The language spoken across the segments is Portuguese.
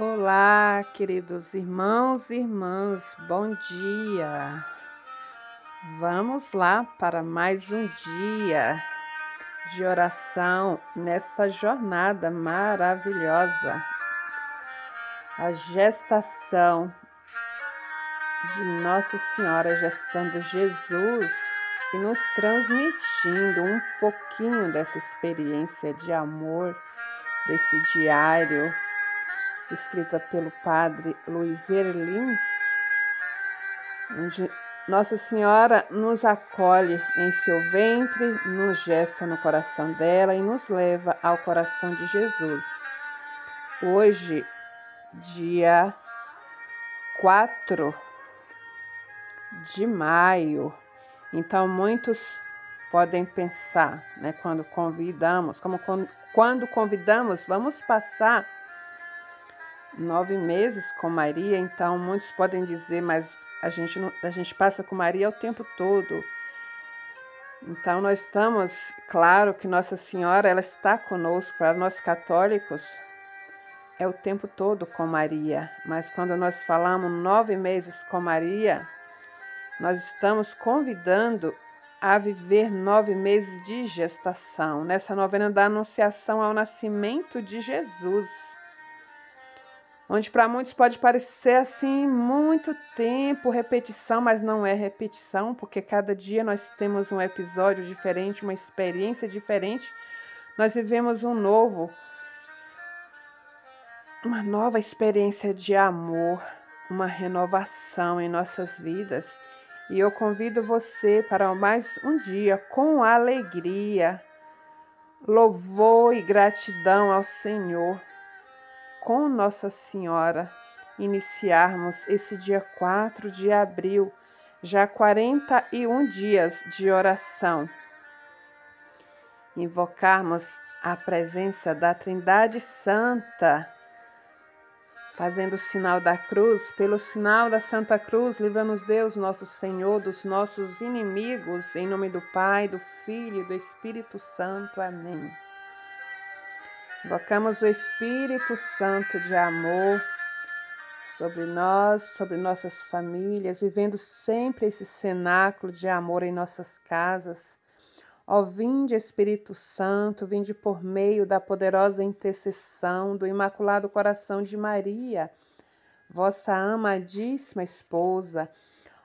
Olá, queridos irmãos e irmãs, bom dia. Vamos lá para mais um dia de oração nessa jornada maravilhosa. A gestação de Nossa Senhora gestando Jesus e nos transmitindo um pouquinho dessa experiência de amor, desse diário escrita pelo padre Luiz Erlim, onde Nossa Senhora nos acolhe em seu ventre, nos gesta no coração dela e nos leva ao coração de Jesus. Hoje, dia 4 de maio, então muitos podem pensar, né, quando convidamos, como quando convidamos, vamos passar nove meses com Maria, então muitos podem dizer, mas a gente, a gente passa com Maria o tempo todo. Então nós estamos, claro que Nossa Senhora ela está conosco, para nós católicos é o tempo todo com Maria, mas quando nós falamos nove meses com Maria, nós estamos convidando a viver nove meses de gestação, nessa novena da Anunciação ao nascimento de Jesus onde para muitos pode parecer assim muito tempo, repetição, mas não é repetição, porque cada dia nós temos um episódio diferente, uma experiência diferente, nós vivemos um novo, uma nova experiência de amor, uma renovação em nossas vidas. E eu convido você para mais um dia com alegria, louvor e gratidão ao Senhor com Nossa Senhora iniciarmos esse dia 4 de abril, já 41 dias de oração. Invocarmos a presença da Trindade Santa, fazendo o sinal da cruz, pelo sinal da Santa Cruz, livra-nos Deus, nosso Senhor, dos nossos inimigos, em nome do Pai, do Filho e do Espírito Santo. Amém. Invocamos o Espírito Santo de amor sobre nós, sobre nossas famílias, vivendo sempre esse cenáculo de amor em nossas casas. Ó, vinde Espírito Santo, vinde por meio da poderosa intercessão do Imaculado Coração de Maria, vossa amadíssima esposa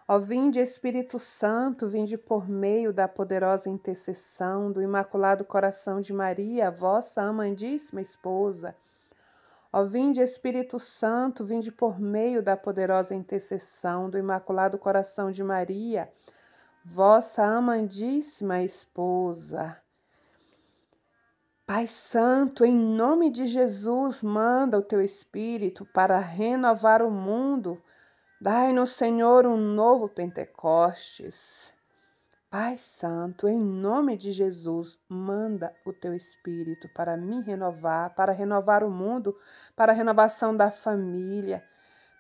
Ó vinde Espírito Santo, vinde por meio da poderosa intercessão do Imaculado Coração de Maria, vossa amandíssima esposa. Ó vinde Espírito Santo, vinde por meio da poderosa intercessão do Imaculado Coração de Maria, vossa amandíssima esposa. Pai Santo, em nome de Jesus, manda o teu Espírito para renovar o mundo Dai-nos, Senhor, um novo Pentecostes. Pai Santo, em nome de Jesus, manda o teu Espírito para me renovar, para renovar o mundo, para a renovação da família,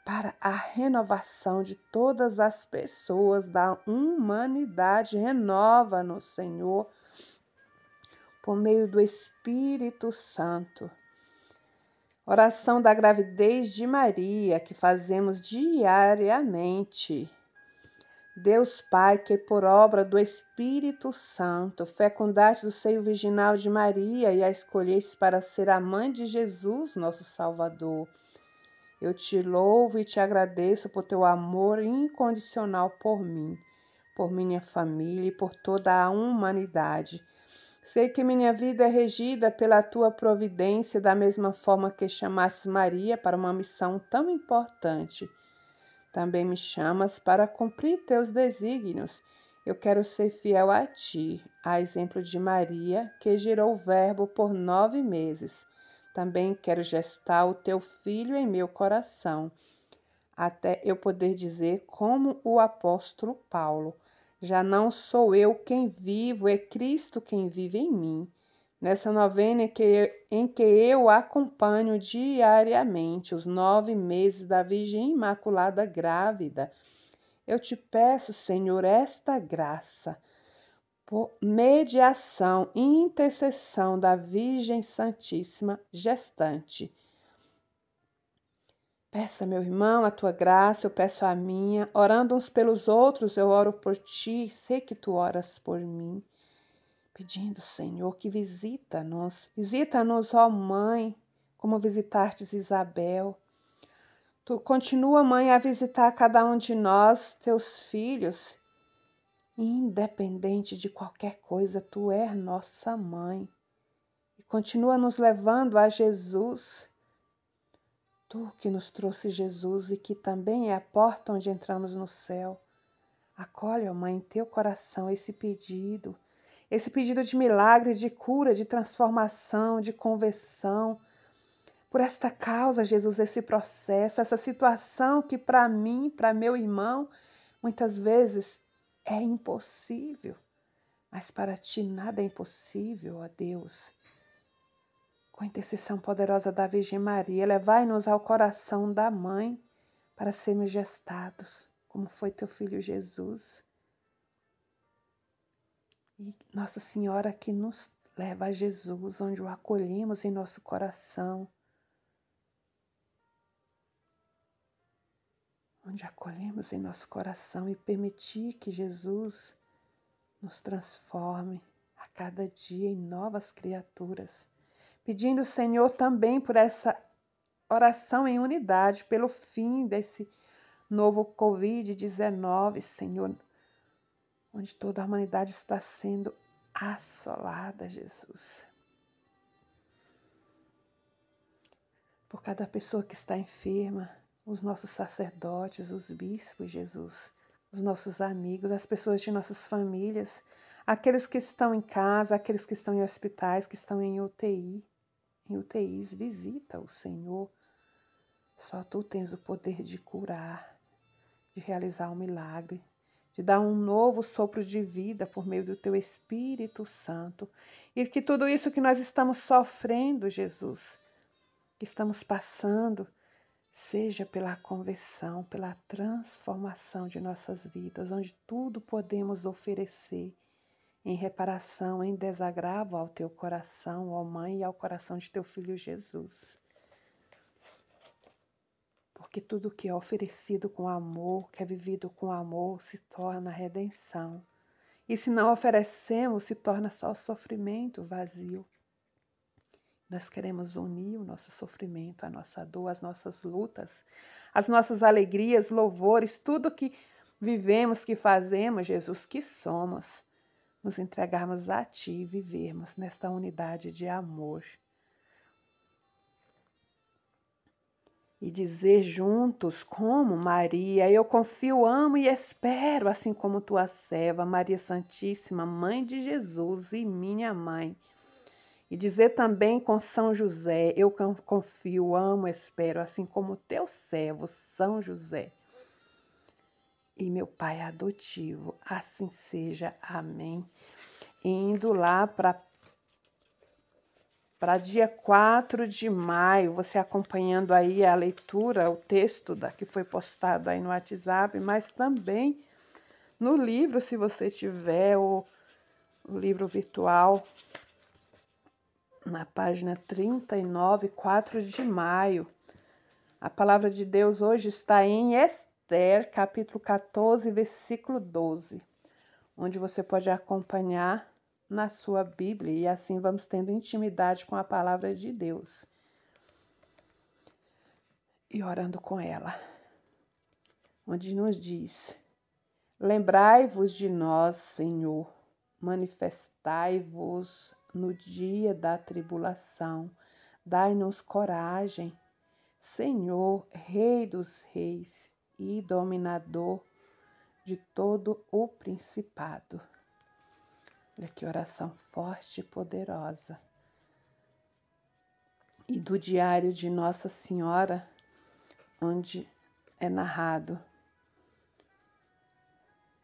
para a renovação de todas as pessoas da humanidade. Renova-nos, Senhor, por meio do Espírito Santo. Oração da gravidez de Maria, que fazemos diariamente. Deus Pai, que por obra do Espírito Santo fecundaste o seio virginal de Maria e a escolheste para ser a mãe de Jesus, nosso Salvador. Eu te louvo e te agradeço por teu amor incondicional por mim, por minha família e por toda a humanidade. Sei que minha vida é regida pela tua providência, da mesma forma que chamaste Maria para uma missão tão importante. Também me chamas para cumprir teus desígnios. Eu quero ser fiel a ti, a exemplo de Maria, que gerou o Verbo por nove meses. Também quero gestar o teu filho em meu coração, até eu poder dizer, como o apóstolo Paulo. Já não sou eu quem vivo, é Cristo quem vive em mim. Nessa novena em que, eu acompanho diariamente os nove meses da Virgem Imaculada Grávida, eu te peço, Senhor, esta graça, por mediação e intercessão da Virgem Santíssima gestante. Peça, meu irmão, a tua graça, eu peço a minha. Orando uns pelos outros, eu oro por ti, sei que tu oras por mim. Pedindo, Senhor, que visita-nos, visita-nos, ó Mãe, como visitastes Isabel. Tu continua, Mãe, a visitar cada um de nós, teus filhos. Independente de qualquer coisa, tu és nossa mãe. E continua nos levando a Jesus Tu que nos trouxe Jesus e que também é a porta onde entramos no céu. Acolhe, ó Mãe, em teu coração esse pedido, esse pedido de milagre, de cura, de transformação, de conversão. Por esta causa, Jesus, esse processo, essa situação que para mim, para meu irmão, muitas vezes é impossível, mas para ti nada é impossível, ó Deus. Com a intercessão poderosa da Virgem Maria, levai-nos ao coração da Mãe para sermos gestados, como foi teu filho Jesus. E Nossa Senhora que nos leva a Jesus, onde o acolhemos em nosso coração, onde acolhemos em nosso coração e permitir que Jesus nos transforme a cada dia em novas criaturas pedindo, Senhor, também por essa oração em unidade, pelo fim desse novo Covid-19, Senhor, onde toda a humanidade está sendo assolada, Jesus. Por cada pessoa que está enferma, os nossos sacerdotes, os bispos, Jesus, os nossos amigos, as pessoas de nossas famílias, aqueles que estão em casa, aqueles que estão em hospitais, que estão em UTI em UTIs, visita o Senhor. Só tu tens o poder de curar, de realizar um milagre, de dar um novo sopro de vida por meio do teu Espírito Santo. E que tudo isso que nós estamos sofrendo, Jesus, que estamos passando, seja pela conversão, pela transformação de nossas vidas, onde tudo podemos oferecer em reparação, em desagravo ao teu coração, ó Mãe, e ao coração de teu filho Jesus. Porque tudo que é oferecido com amor, que é vivido com amor, se torna redenção. E se não oferecemos, se torna só sofrimento vazio. Nós queremos unir o nosso sofrimento, a nossa dor, as nossas lutas, as nossas alegrias, louvores, tudo que vivemos, que fazemos, Jesus, que somos nos entregarmos a Ti e vivermos nesta unidade de amor. E dizer juntos, como Maria, eu confio, amo e espero, assim como tua serva, Maria Santíssima, Mãe de Jesus e minha mãe. E dizer também com São José, eu confio, amo, espero, assim como teu servo, São José e meu Pai adotivo. Assim seja. Amém. Indo lá para para dia 4 de maio, você acompanhando aí a leitura, o texto da, que foi postado aí no WhatsApp, mas também no livro, se você tiver o, o livro virtual, na página 39, 4 de maio. A palavra de Deus hoje está em Esther, capítulo 14, versículo 12, onde você pode acompanhar na sua Bíblia e assim vamos tendo intimidade com a palavra de Deus e orando com ela, onde nos diz: Lembrai-vos de nós, Senhor, manifestai-vos no dia da tribulação, dai-nos coragem, Senhor, Rei dos Reis e dominador de todo o principado. Olha que oração forte e poderosa. E do diário de Nossa Senhora, onde é narrado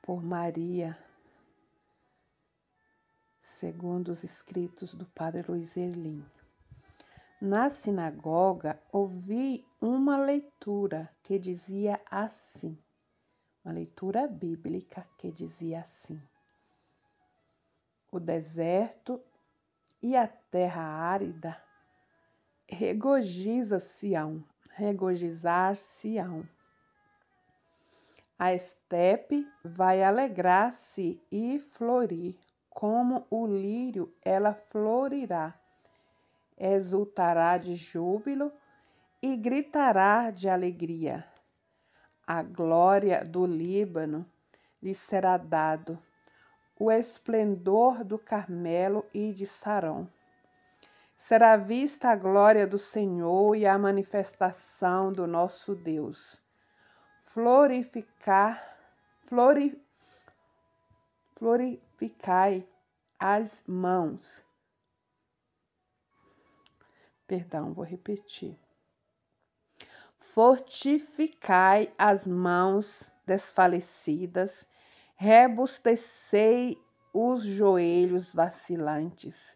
por Maria, segundo os escritos do Padre Luiz Erlim. Na sinagoga ouvi uma leitura que dizia assim, uma leitura bíblica que dizia assim: O deserto e a terra árida regozija Sião, regozijar-se-ão. A estepe vai alegrar-se e florir, como o lírio ela florirá. Exultará de júbilo e gritará de alegria. A glória do Líbano lhe será dado, o esplendor do Carmelo e de Sarão. Será vista a glória do Senhor e a manifestação do nosso Deus. Florificar, flori, florificai as mãos. Perdão, vou repetir. Fortificai as mãos desfalecidas, rebustecei os joelhos vacilantes.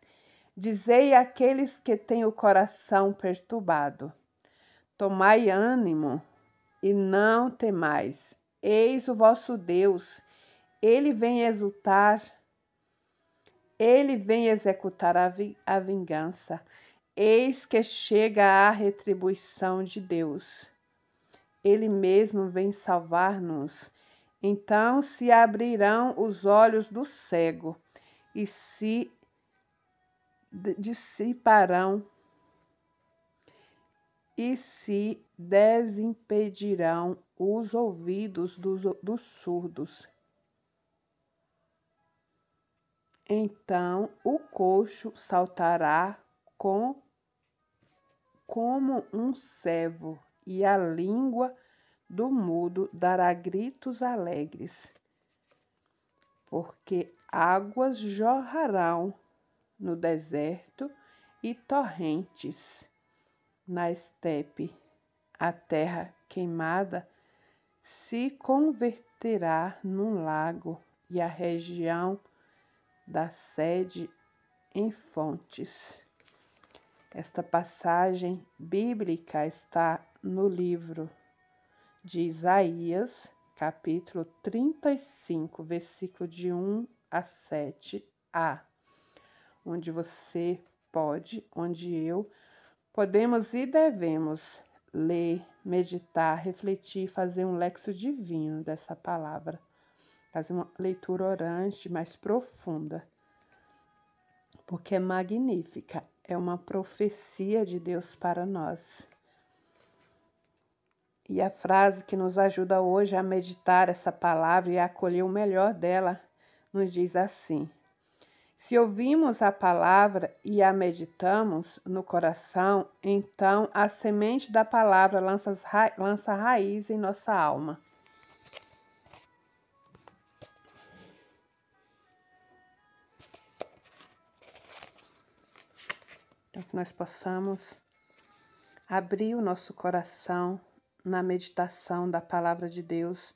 Dizei àqueles que têm o coração perturbado: Tomai ânimo e não temais. Eis o vosso Deus, ele vem exultar, ele vem executar a, vi a vingança. Eis que chega a retribuição de Deus. Ele mesmo vem salvar-nos. Então se abrirão os olhos do cego e se dissiparão e se desimpedirão os ouvidos dos, dos surdos. Então o coxo saltará com como um servo, e a língua do mudo dará gritos alegres, porque águas jorrarão no deserto e torrentes na estepe. A terra queimada se converterá num lago e a região da sede em fontes. Esta passagem bíblica está no livro de Isaías, capítulo 35, versículo de 1 a 7a, onde você pode, onde eu podemos e devemos ler, meditar, refletir, fazer um lexo divino dessa palavra, fazer uma leitura orante mais profunda, porque é magnífica. É uma profecia de Deus para nós. E a frase que nos ajuda hoje a meditar essa palavra e a acolher o melhor dela nos diz assim: Se ouvimos a palavra e a meditamos no coração, então a semente da palavra lança, lança raiz em nossa alma. Então, que nós possamos abrir o nosso coração na meditação da palavra de Deus,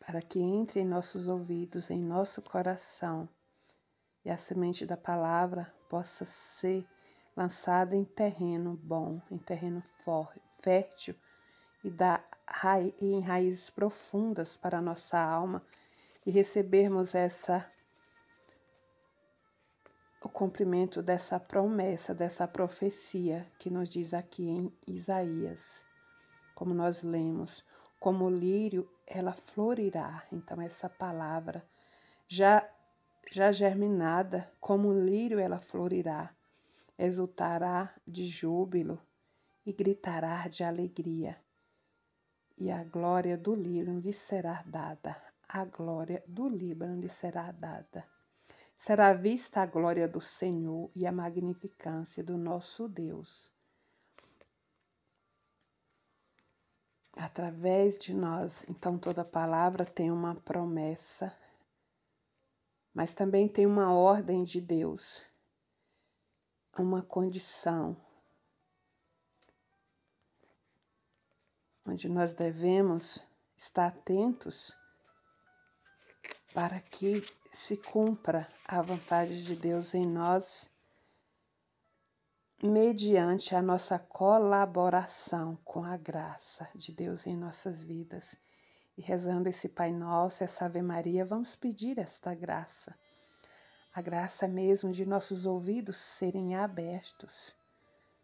para que entre em nossos ouvidos, em nosso coração, e a semente da palavra possa ser lançada em terreno bom, em terreno fértil e, dar em raízes profundas para a nossa alma e recebermos essa o cumprimento dessa promessa, dessa profecia que nos diz aqui em Isaías. Como nós lemos, como o lírio ela florirá. Então essa palavra já já germinada, como o lírio ela florirá, exultará de júbilo e gritará de alegria. E a glória do Líbano lhe será dada. A glória do Líbano lhe será dada será vista a glória do Senhor e a magnificância do nosso Deus. Através de nós, então, toda palavra tem uma promessa, mas também tem uma ordem de Deus, uma condição, onde nós devemos estar atentos para que se cumpra a vontade de Deus em nós, mediante a nossa colaboração com a graça de Deus em nossas vidas. E rezando esse Pai Nosso, essa Ave Maria, vamos pedir esta graça. A graça mesmo de nossos ouvidos serem abertos,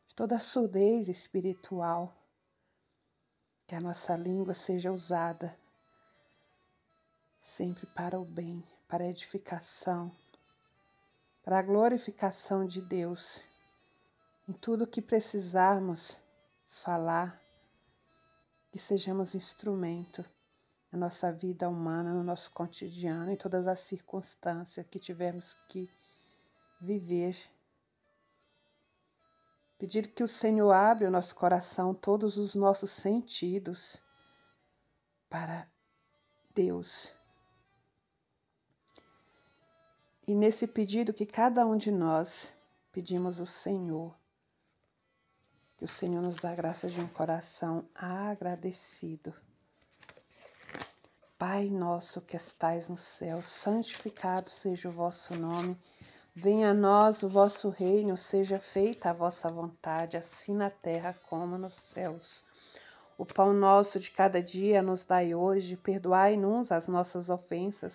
de toda surdez espiritual, que a nossa língua seja usada sempre para o bem, para a edificação, para a glorificação de Deus. Em tudo que precisarmos falar, que sejamos instrumento na nossa vida humana, no nosso cotidiano, em todas as circunstâncias que tivermos que viver. Pedir que o Senhor abra o nosso coração, todos os nossos sentidos para Deus. E nesse pedido que cada um de nós pedimos ao Senhor, que o Senhor nos dá graça de um coração agradecido. Pai nosso que estais no céu, santificado seja o vosso nome. Venha a nós o vosso reino, seja feita a vossa vontade, assim na terra como nos céus. O pão nosso de cada dia nos dai hoje, perdoai-nos as nossas ofensas,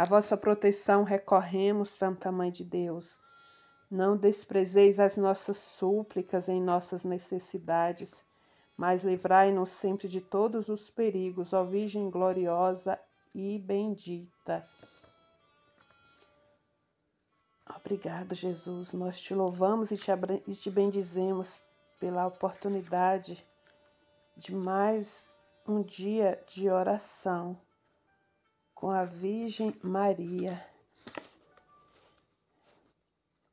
A vossa proteção recorremos, Santa Mãe de Deus. Não desprezeis as nossas súplicas em nossas necessidades, mas livrai-nos sempre de todos os perigos, ó Virgem gloriosa e bendita. Obrigado, Jesus. Nós te louvamos e te, e te bendizemos pela oportunidade de mais um dia de oração com a Virgem Maria.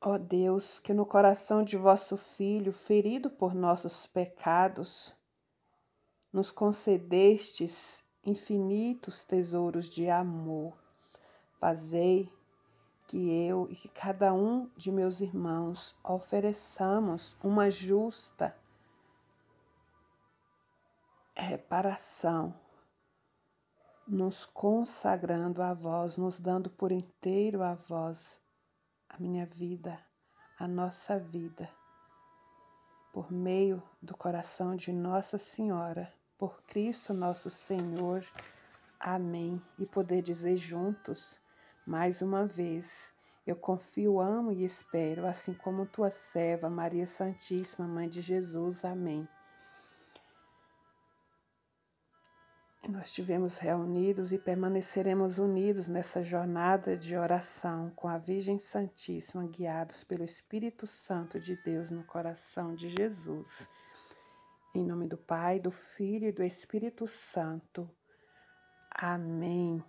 Ó Deus, que no coração de vosso Filho, ferido por nossos pecados, nos concedestes infinitos tesouros de amor. Fazei que eu e que cada um de meus irmãos ofereçamos uma justa reparação, nos consagrando a vós, nos dando por inteiro a vós a minha vida, a nossa vida, por meio do coração de Nossa Senhora por Cristo nosso Senhor. Amém. E poder dizer juntos, mais uma vez, eu confio, amo e espero, assim como tua serva, Maria Santíssima, Mãe de Jesus. Amém. Nós estivemos reunidos e permaneceremos unidos nessa jornada de oração com a Virgem Santíssima, guiados pelo Espírito Santo de Deus no coração de Jesus. Em nome do Pai, do Filho e do Espírito Santo. Amém.